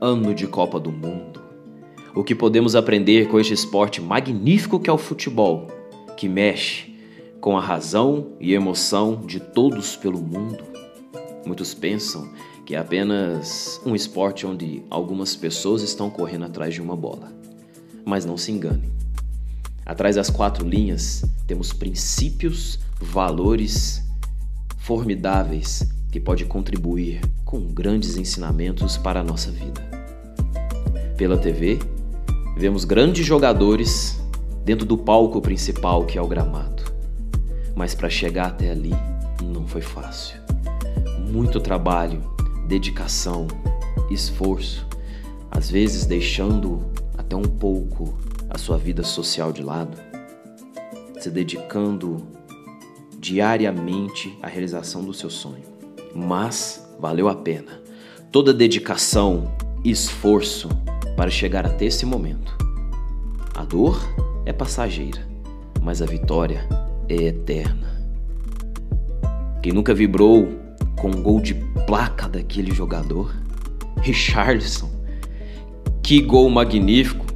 ano de Copa do Mundo. O que podemos aprender com este esporte magnífico que é o futebol, que mexe com a razão e emoção de todos pelo mundo. Muitos pensam que é apenas um esporte onde algumas pessoas estão correndo atrás de uma bola. Mas não se enganem. Atrás das quatro linhas temos princípios, valores formidáveis que pode contribuir com grandes ensinamentos para a nossa vida. Pela TV, vemos grandes jogadores dentro do palco principal que é o gramado. Mas para chegar até ali não foi fácil. Muito trabalho, dedicação, esforço, às vezes deixando até um pouco a sua vida social de lado, se dedicando diariamente à realização do seu sonho mas valeu a pena. Toda dedicação esforço para chegar até esse momento. A dor é passageira, mas a vitória é eterna. Quem nunca vibrou com um gol de placa daquele jogador? Richarlison. Que gol magnífico!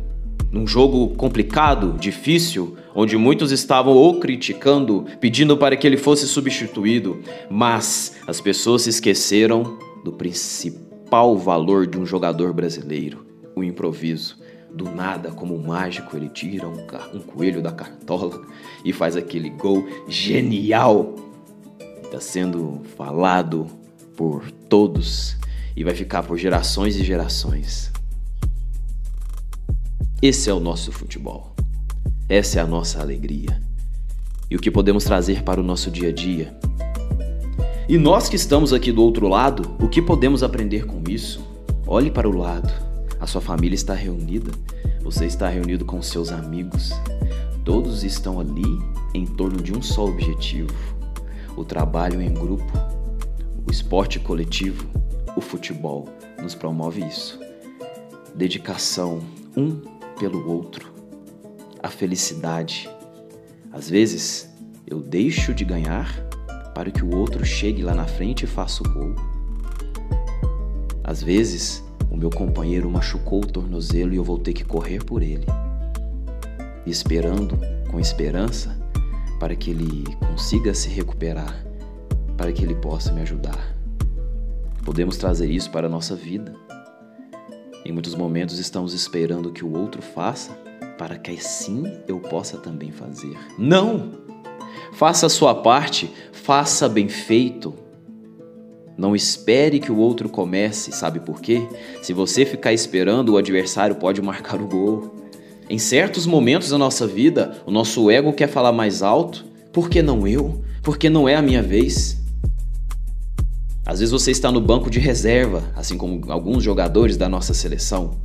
Num jogo complicado, difícil, onde muitos estavam o criticando, pedindo para que ele fosse substituído, mas as pessoas se esqueceram do principal valor de um jogador brasileiro: o improviso. Do nada, como um mágico, ele tira um, um coelho da cartola e faz aquele gol genial. Está sendo falado por todos e vai ficar por gerações e gerações. Esse é o nosso futebol. Essa é a nossa alegria e o que podemos trazer para o nosso dia a dia. E nós que estamos aqui do outro lado, o que podemos aprender com isso? Olhe para o lado. A sua família está reunida, você está reunido com seus amigos. Todos estão ali em torno de um só objetivo: o trabalho em grupo, o esporte coletivo, o futebol nos promove isso. Dedicação um pelo outro a felicidade. Às vezes, eu deixo de ganhar para que o outro chegue lá na frente e faça o gol. Às vezes, o meu companheiro machucou o tornozelo e eu vou ter que correr por ele, esperando com esperança para que ele consiga se recuperar, para que ele possa me ajudar. Podemos trazer isso para a nossa vida. Em muitos momentos estamos esperando que o outro faça para que assim eu possa também fazer. Não! Faça a sua parte, faça bem feito. Não espere que o outro comece, sabe por quê? Se você ficar esperando, o adversário pode marcar o gol. Em certos momentos da nossa vida, o nosso ego quer falar mais alto. Por que não eu? Porque não é a minha vez. Às vezes você está no banco de reserva, assim como alguns jogadores da nossa seleção.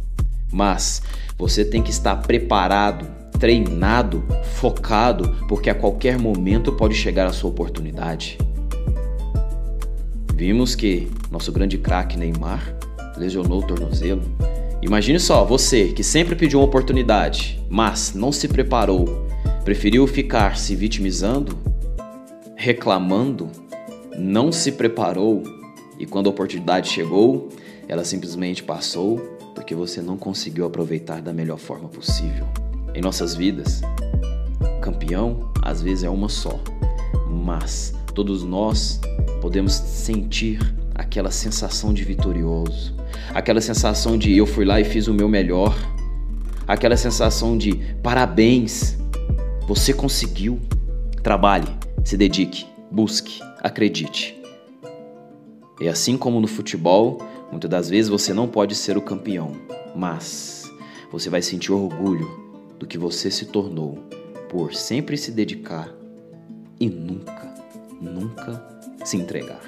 Mas você tem que estar preparado, treinado, focado, porque a qualquer momento pode chegar a sua oportunidade. Vimos que nosso grande craque Neymar lesionou o tornozelo. Imagine só, você que sempre pediu uma oportunidade, mas não se preparou, preferiu ficar se vitimizando, reclamando, não se preparou e quando a oportunidade chegou, ela simplesmente passou porque você não conseguiu aproveitar da melhor forma possível. Em nossas vidas, campeão às vezes é uma só, mas todos nós podemos sentir aquela sensação de vitorioso, aquela sensação de eu fui lá e fiz o meu melhor, aquela sensação de parabéns, você conseguiu. Trabalhe, se dedique, busque, acredite. E assim como no futebol, Muitas das vezes você não pode ser o campeão, mas você vai sentir orgulho do que você se tornou por sempre se dedicar e nunca, nunca se entregar.